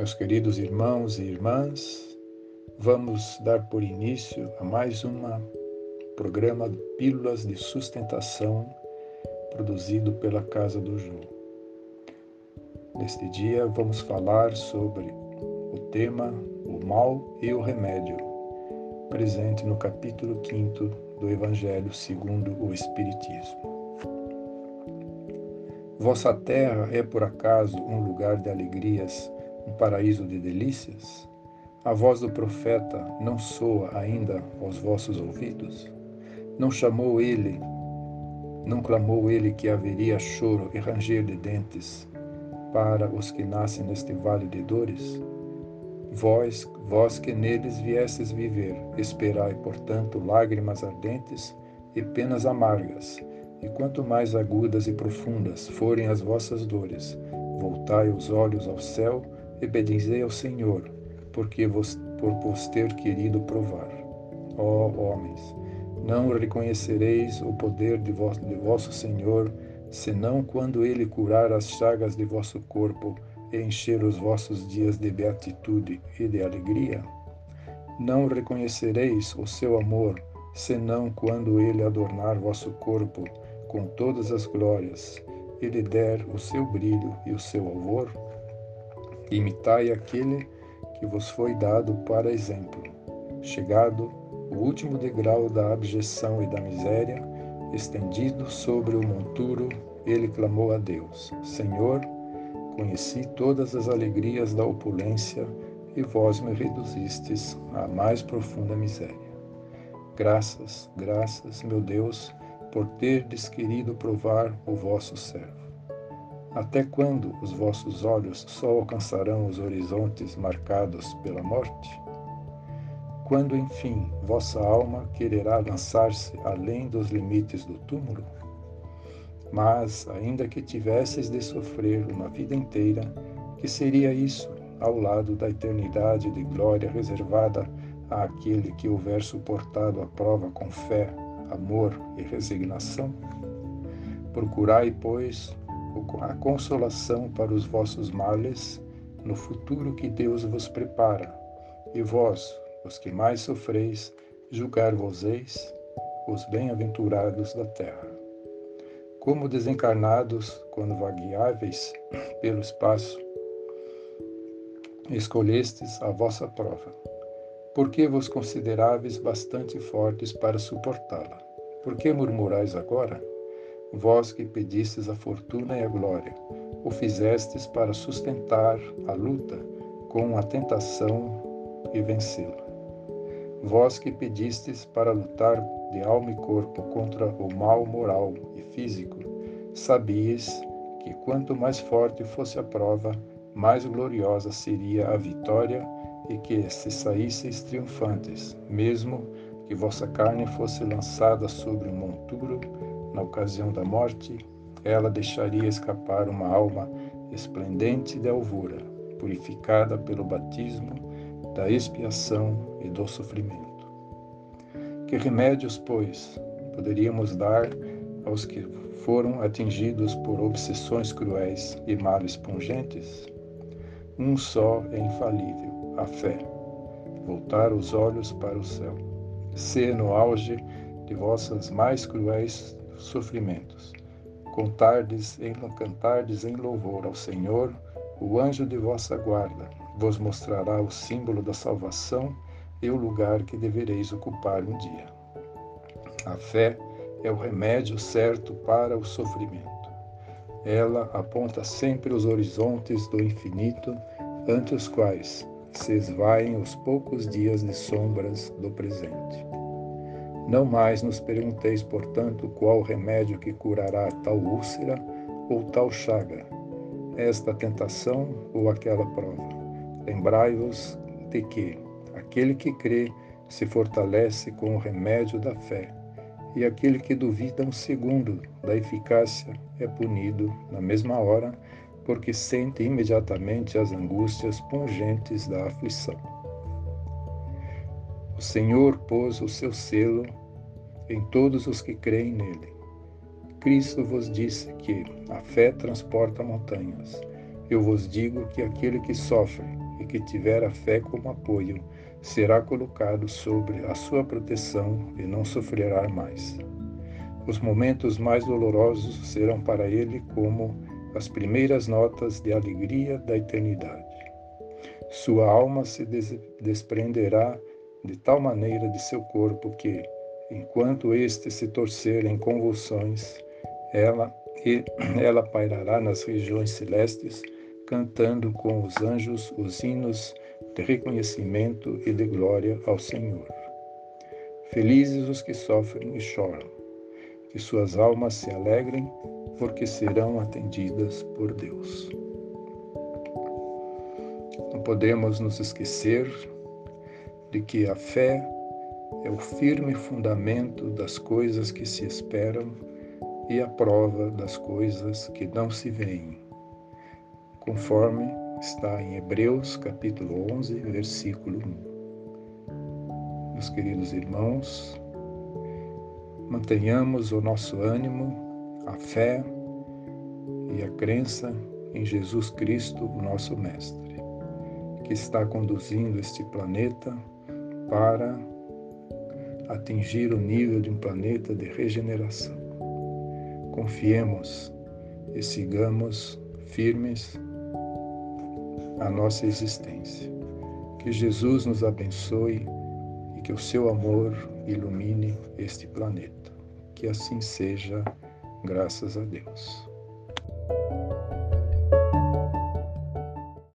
Meus queridos irmãos e irmãs, vamos dar por início a mais um programa Pílulas de Sustentação produzido pela Casa do Ju. Neste dia vamos falar sobre o tema O Mal e o Remédio, presente no capítulo 5 do Evangelho segundo o Espiritismo. Vossa terra é por acaso um lugar de alegrias um paraíso de delícias? A voz do profeta não soa ainda aos vossos ouvidos? Não chamou ele, não clamou ele que haveria choro e ranger de dentes para os que nascem neste vale de dores? Vós, vós que neles viestes viver, esperai, portanto, lágrimas ardentes e penas amargas, e quanto mais agudas e profundas forem as vossas dores, voltai os olhos ao céu e ao Senhor, porque vos, por vos ter querido provar. Ó homens, não reconhecereis o poder de, vos, de vosso Senhor, senão quando ele curar as chagas de vosso corpo e encher os vossos dias de beatitude e de alegria? Não reconhecereis o seu amor, senão quando ele adornar vosso corpo com todas as glórias, e lhe der o seu brilho e o seu alvor? Imitai aquele que vos foi dado para exemplo. Chegado o último degrau da abjeção e da miséria, estendido sobre o monturo, ele clamou a Deus: Senhor, conheci todas as alegrias da opulência e vós me reduzistes à mais profunda miséria. Graças, graças, meu Deus, por terdes querido provar o vosso servo. Até quando os vossos olhos só alcançarão os horizontes marcados pela morte? Quando, enfim, vossa alma quererá lançar-se além dos limites do túmulo? Mas, ainda que tivesses de sofrer uma vida inteira, que seria isso ao lado da eternidade de glória reservada àquele que houver suportado a prova com fé, amor e resignação? Procurai, pois, a consolação para os vossos males no futuro que Deus vos prepara. E vós, os que mais sofreis, julgar-vos-eis os bem-aventurados da terra. Como desencarnados, quando vagueáveis pelo espaço, escolhestes a vossa prova. Porque vos consideráveis bastante fortes para suportá-la? Por que murmurais agora? Vós que pedistes a fortuna e a glória, o fizestes para sustentar a luta com a tentação e vencê-la. Vós que pedistes para lutar de alma e corpo contra o mal moral e físico, sabias que quanto mais forte fosse a prova, mais gloriosa seria a vitória e que se saísseis triunfantes, mesmo que vossa carne fosse lançada sobre um monturo na ocasião da morte, ela deixaria escapar uma alma esplendente de alvura, purificada pelo batismo da expiação e do sofrimento. Que remédios, pois, poderíamos dar aos que foram atingidos por obsessões cruéis e males pungentes? Um só é infalível, a fé. Voltar os olhos para o céu. Ser no auge de vossas mais cruéis sofrimentos. Contardes em, cantardes em louvor ao Senhor, o anjo de vossa guarda vos mostrará o símbolo da salvação e o lugar que devereis ocupar um dia. A fé é o remédio certo para o sofrimento. Ela aponta sempre os horizontes do infinito, ante os quais se esvaem os poucos dias de sombras do presente. Não mais nos pergunteis, portanto, qual remédio que curará tal úlcera ou tal chaga, esta tentação ou aquela prova. Lembrai-vos de que aquele que crê se fortalece com o remédio da fé, e aquele que duvida um segundo da eficácia é punido na mesma hora, porque sente imediatamente as angústias pungentes da aflição. O Senhor pôs o seu selo em todos os que creem nele. Cristo vos disse que a fé transporta montanhas. Eu vos digo que aquele que sofre e que tiver a fé como apoio, será colocado sobre a sua proteção e não sofrerá mais. Os momentos mais dolorosos serão para ele como as primeiras notas de alegria da eternidade. Sua alma se des desprenderá de tal maneira de seu corpo que, enquanto este se torcer em convulsões, ela, ela pairará nas regiões celestes, cantando com os anjos os hinos de reconhecimento e de glória ao Senhor. Felizes os que sofrem e choram, que suas almas se alegrem, porque serão atendidas por Deus. Não podemos nos esquecer de que a fé é o firme fundamento das coisas que se esperam e a prova das coisas que não se veem, conforme está em Hebreus capítulo 11, versículo 1. Meus queridos irmãos, mantenhamos o nosso ânimo, a fé e a crença em Jesus Cristo, nosso Mestre, que está conduzindo este planeta para atingir o nível de um planeta de regeneração. Confiemos e sigamos firmes a nossa existência. Que Jesus nos abençoe e que o seu amor ilumine este planeta. Que assim seja, graças a Deus.